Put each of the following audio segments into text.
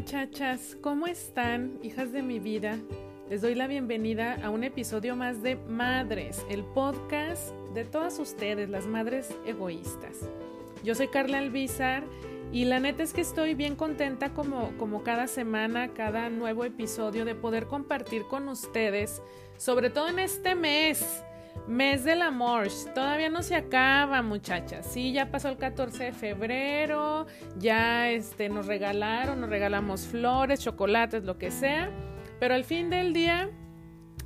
muchachas, ¿cómo están, hijas de mi vida? Les doy la bienvenida a un episodio más de Madres, el podcast de todas ustedes, las madres egoístas. Yo soy Carla Albizar y la neta es que estoy bien contenta como, como cada semana, cada nuevo episodio de poder compartir con ustedes, sobre todo en este mes Mes del amor, todavía no se acaba, muchachas. Sí, ya pasó el 14 de febrero, ya este, nos regalaron, nos regalamos flores, chocolates, lo que sea. Pero al fin del día,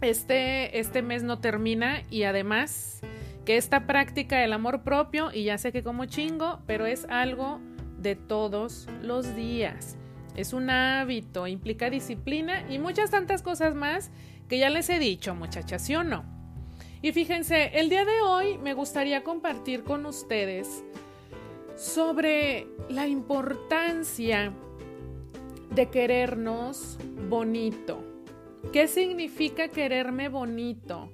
este, este mes no termina y además que esta práctica del amor propio, y ya sé que como chingo, pero es algo de todos los días. Es un hábito, implica disciplina y muchas tantas cosas más que ya les he dicho, muchachas, ¿sí o no? Y fíjense, el día de hoy me gustaría compartir con ustedes sobre la importancia de querernos bonito. ¿Qué significa quererme bonito?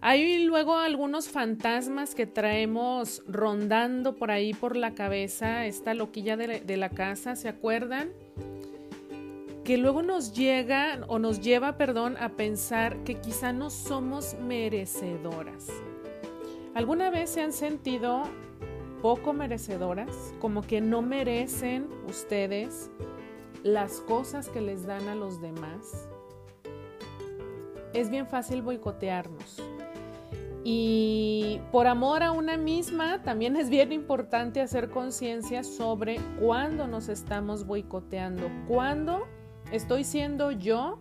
Hay luego algunos fantasmas que traemos rondando por ahí por la cabeza, esta loquilla de, la casa, ¿se acuerdan? Que luego nos llega o nos lleva, perdón, a pensar que quizá no somos merecedoras. ¿Alguna vez se han sentido poco merecedoras? Como que no merecen ustedes las cosas que les dan a los demás. Es bien fácil boicotearnos. Y por amor a una misma, también es bien importante hacer conciencia sobre cuándo nos estamos boicoteando, cuándo Estoy siendo yo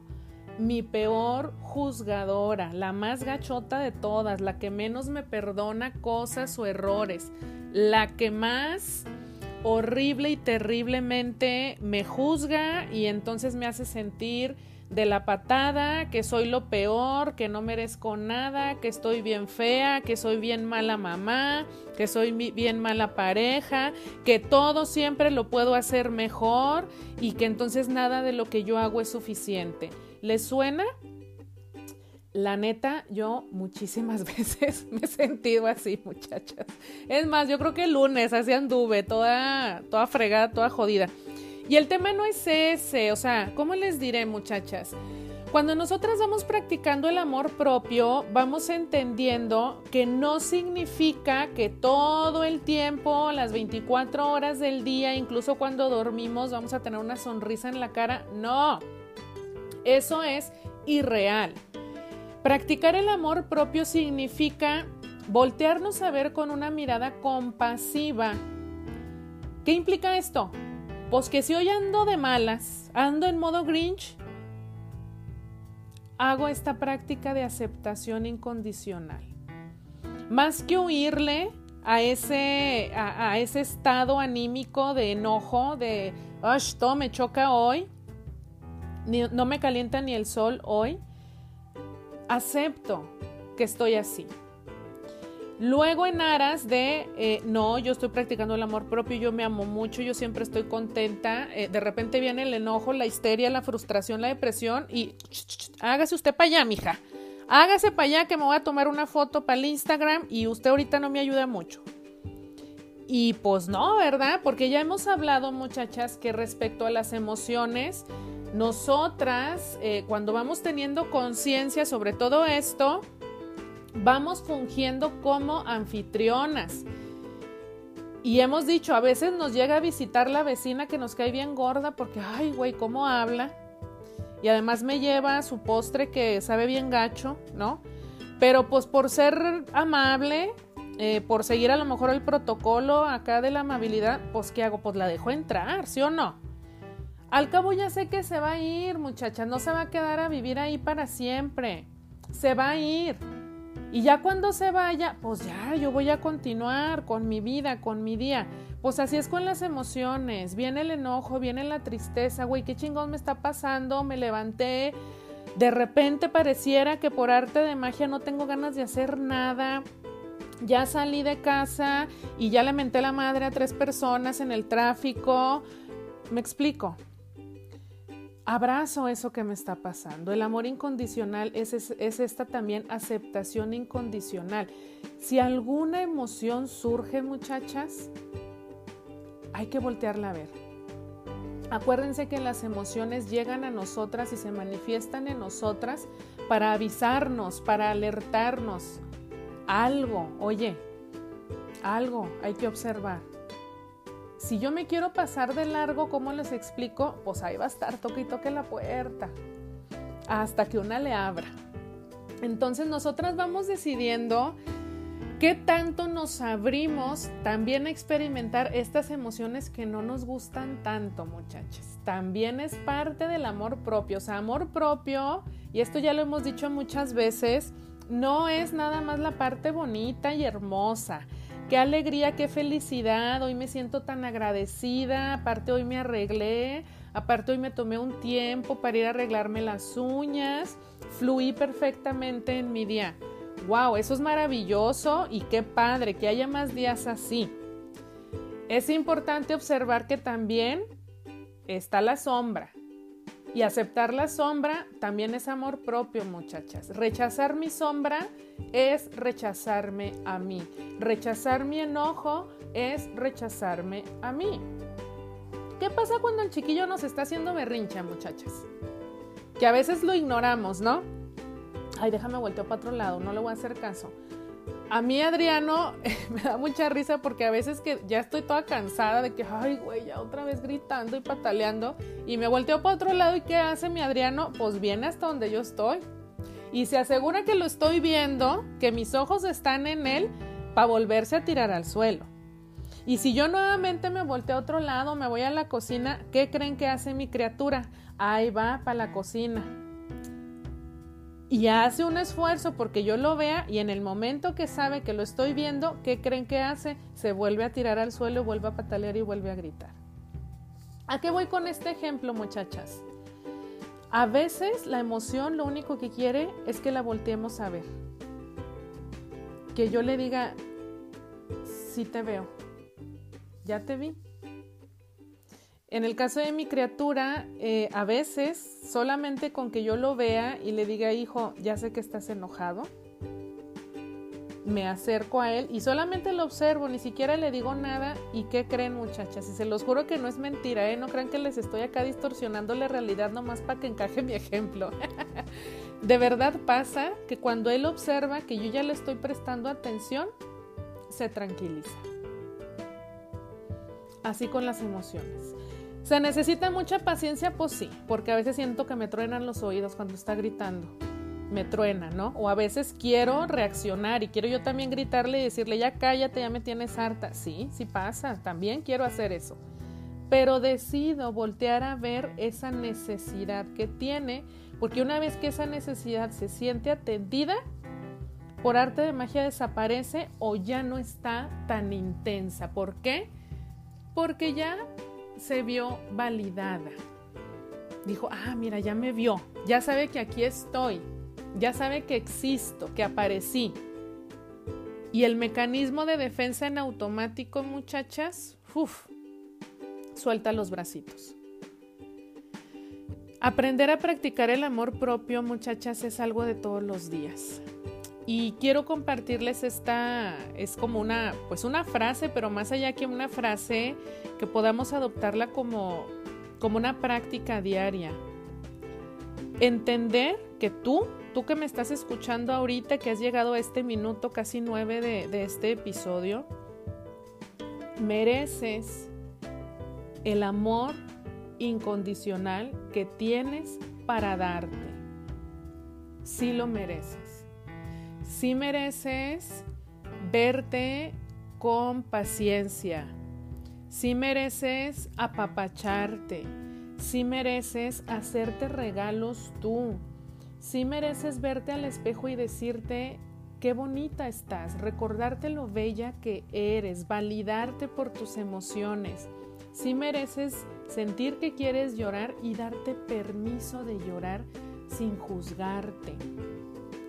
mi peor juzgadora, la más gachota de todas, la que menos me perdona cosas o errores, la que más horrible y terriblemente me juzga y entonces me hace sentir de la patada, que soy lo peor, que no merezco nada, que estoy bien fea, que soy bien mala mamá, que soy bien mala pareja, que todo siempre lo puedo hacer mejor y que entonces nada de lo que yo hago es suficiente. ¿Les suena? La neta, yo muchísimas veces me he sentido así, muchachas. Es más, yo creo que el lunes así anduve, toda, toda fregada, toda jodida. Y el tema no es ese, o sea, ¿cómo les diré muchachas? Cuando nosotras vamos practicando el amor propio, vamos entendiendo que no significa que todo el tiempo, las 24 horas del día, incluso cuando dormimos, vamos a tener una sonrisa en la cara. No, eso es irreal. Practicar el amor propio significa voltearnos a ver con una mirada compasiva. ¿Qué implica esto? Pues que si hoy ando de malas, ando en modo Grinch, hago esta práctica de aceptación incondicional. Más que huirle a ese, a, ese estado anímico de enojo, de, todo me choca hoy, no me calienta ni el sol hoy, acepto que estoy así. Luego en aras de, eh, no, yo estoy practicando el amor propio, yo me amo mucho, yo siempre estoy contenta, eh, de repente viene el enojo, la histeria, la frustración, la depresión y hágase usted para allá, mija. Hágase para allá que me voy a tomar una foto para el Instagram y usted ahorita no me ayuda mucho. Y pues no, ¿verdad? Porque ya hemos hablado, muchachas, que respecto a las emociones, nosotras, eh, cuando vamos teniendo conciencia sobre todo esto, vamos fungiendo como anfitrionas. Y hemos dicho, a veces nos llega a visitar la vecina que nos cae bien gorda porque, ay, güey, ¿cómo habla? Y además me lleva su postre que sabe bien gacho, ¿no? Pero pues por ser amable, eh, por seguir a lo mejor el protocolo acá de la amabilidad, pues ¿qué hago? Pues la dejo entrar, ¿sí o no? Al cabo ya sé que se va a ir, muchacha, no se va a quedar a vivir ahí para siempre, se va a ir. Y ya cuando se vaya, pues ya, yo voy a continuar con mi vida, con mi día. Pues así es con las emociones. Viene el enojo, viene la tristeza, güey, qué chingón me está pasando, me levanté. De repente pareciera que por arte de magia no tengo ganas de hacer nada. Ya salí de casa y ya le menté la madre a tres personas en el tráfico. Me explico abrazo eso que me está pasando. El amor incondicional es, es, esta también aceptación incondicional. Si alguna emoción surge, muchachas, hay que voltearla a ver. Acuérdense que las emociones llegan a nosotras y se manifiestan en nosotras para avisarnos, para alertarnos. Algo, oye, algo hay que observar. Si yo me quiero pasar de largo, ¿cómo les explico? Pues ahí va a estar, toque y toque la puerta, hasta que una le abra. Entonces nosotras vamos decidiendo qué tanto nos abrimos también a experimentar estas emociones que no nos gustan tanto, muchachas. También es parte del amor propio. O sea, amor propio, y esto ya lo hemos dicho muchas veces, no es nada más la parte bonita y hermosa. Qué alegría, qué felicidad, hoy me siento tan agradecida, aparte hoy me arreglé, aparte hoy me tomé un tiempo para ir a arreglarme las uñas, fluí perfectamente en mi día. ¡Wow! Eso es maravilloso y qué padre que haya más días así. Es importante observar que también está la sombra, y aceptar la sombra también es amor propio, muchachas. Rechazar mi sombra es rechazarme a mí. Rechazar mi enojo es rechazarme a mí. ¿Qué pasa cuando el chiquillo nos está haciendo berrincha, muchachas? Que a veces lo ignoramos, ¿no? Ay, déjame voltear para otro lado, no le voy a hacer caso. A mí Adriano me da mucha risa porque a veces que ya estoy toda cansada de que, ay, güey, ya otra vez gritando y pataleando y me volteo para otro lado y ¿qué hace mi Adriano? Pues viene hasta donde yo estoy y se asegura que lo estoy viendo, que mis ojos están en él para volverse a tirar al suelo. Y si yo nuevamente me volteo a otro lado, me voy a la cocina, ¿qué creen que hace mi criatura? Ahí va para la cocina y hace un esfuerzo porque yo lo vea y en el momento que sabe que lo estoy viendo, ¿qué creen que hace? Se vuelve a tirar al suelo, vuelve a patalear y vuelve a gritar. ¿A qué voy con este ejemplo, muchachas? A veces la emoción lo único que quiere es que la volteemos a ver. Que yo le diga, sí te veo, ya te vi, en el caso de mi criatura, eh, a veces solamente con que yo lo vea y le diga, hijo, ya sé que estás enojado, me acerco a él y solamente lo observo, ni siquiera le digo nada. ¿Y qué creen muchachas? Y se los juro que no es mentira, ¿eh? No crean que les estoy acá distorsionando la realidad nomás para que encaje mi ejemplo. de verdad pasa que cuando él observa que yo ya le estoy prestando atención, se tranquiliza. Así con las emociones. ¿Se necesita mucha paciencia? Pues sí, porque a veces siento que me truenan los oídos cuando está gritando. Me truena, ¿no? O a veces quiero reaccionar y quiero yo también gritarle y decirle, ya cállate, ya me tienes harta. Sí, sí pasa, también quiero hacer eso. Pero decido voltear a ver esa necesidad que tiene, porque una vez que esa necesidad se siente atendida, por arte de magia desaparece o ya no está tan intensa. ¿Por qué? Porque ya se vio validada. Dijo, ah, mira, ya me vio, ya sabe que aquí estoy, ya sabe que existo, que aparecí. Y el mecanismo de defensa en automático, muchachas, uff, suelta los bracitos. Aprender a practicar el amor propio, muchachas, es algo de todos los días. Y quiero compartirles esta, es como una, pues una frase, pero más allá que una frase, que podamos adoptarla como, como una práctica diaria. Entender que tú, tú que me estás escuchando ahorita, que has llegado a este minuto casi nueve de, de este episodio, mereces el amor incondicional que tienes para darte. Sí lo mereces si mereces verte con paciencia, si mereces apapacharte, si mereces hacerte regalos tú, si mereces verte al espejo y decirte qué bonita estás, recordarte lo bella que eres, validarte por tus emociones. Si mereces sentir que quieres llorar y darte permiso de llorar sin juzgarte.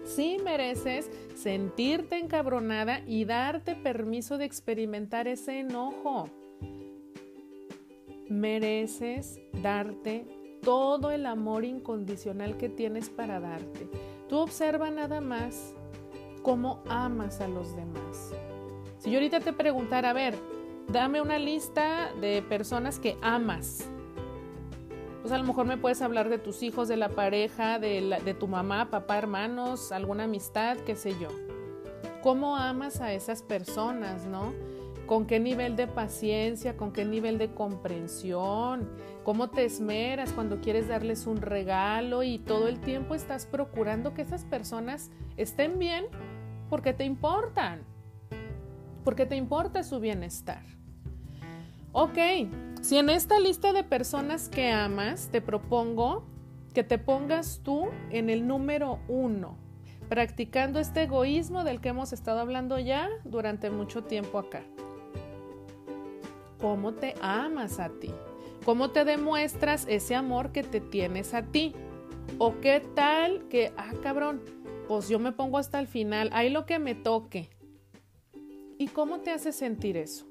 Sí mereces sentirte encabronada y darte permiso de experimentar ese enojo. Mereces darte todo el amor incondicional que tienes para darte. Tú observa nada más cómo amas a los demás. Si yo ahorita te preguntara, a ver, dame una lista de personas que amas. Pues a lo mejor me puedes hablar de tus hijos, de la pareja, de, de tu mamá, papá, hermanos, alguna amistad, qué sé yo. ¿Cómo amas a esas personas, no? ¿Con qué nivel de paciencia, con qué nivel de comprensión? ¿Cómo te esmeras cuando quieres darles un regalo y todo el tiempo estás procurando que esas personas estén bien porque te importan? Porque te importa su bienestar. Ok, si en esta lista de personas que amas te propongo que te pongas tú en el número uno, practicando este egoísmo del que hemos estado hablando ya durante mucho tiempo acá. ¿Cómo te amas a ti? ¿Cómo te demuestras ese amor que te tienes a ti? ¿O qué tal que, ah, cabrón, pues yo me pongo hasta el final, hay lo que me toque? ¿Y cómo te hace sentir eso?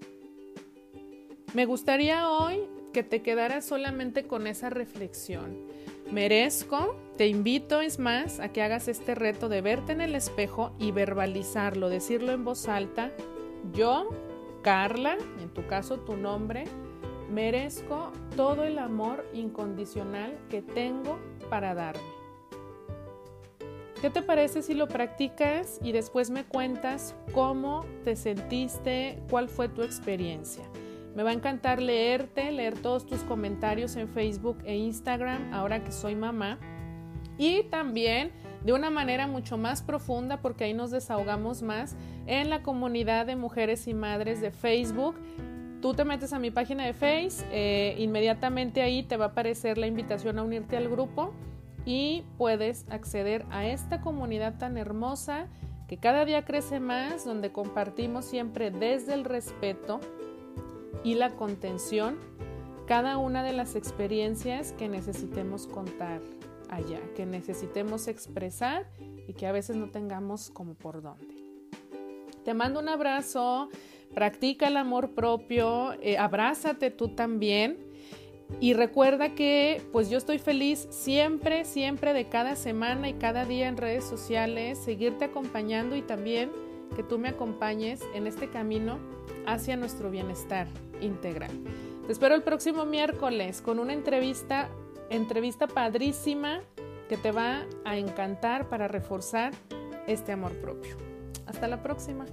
Me gustaría hoy que te quedaras solamente con esa reflexión. Merezco, te invito es más a que hagas este reto de verte en el espejo y verbalizarlo, decirlo en voz alta. Yo, Carla, en tu caso tu nombre, merezco todo el amor incondicional que tengo para darme. ¿Qué te parece si lo practicas y después me cuentas cómo te sentiste, cuál fue tu experiencia? Me va a encantar leerte, leer todos tus comentarios en Facebook e Instagram ahora que soy mamá. Y también de una manera mucho más profunda, porque ahí nos desahogamos más, en la comunidad de mujeres y madres de Facebook. Tú te metes a mi página de Face, eh, inmediatamente ahí te va a aparecer la invitación a unirte al grupo y puedes acceder a esta comunidad tan hermosa que cada día crece más, donde compartimos siempre desde el respeto y la contención cada una de las experiencias que necesitemos contar allá, que necesitemos expresar y que a veces no tengamos como por dónde. Te mando un abrazo, practica el amor propio, eh, abrázate tú también y recuerda que pues yo estoy feliz siempre, siempre de cada semana y cada día en redes sociales, seguirte acompañando y también que tú me acompañes en este camino hacia nuestro bienestar integral. Te espero el próximo miércoles con una entrevista, entrevista padrísima que te va a encantar para reforzar este amor propio. Hasta la próxima.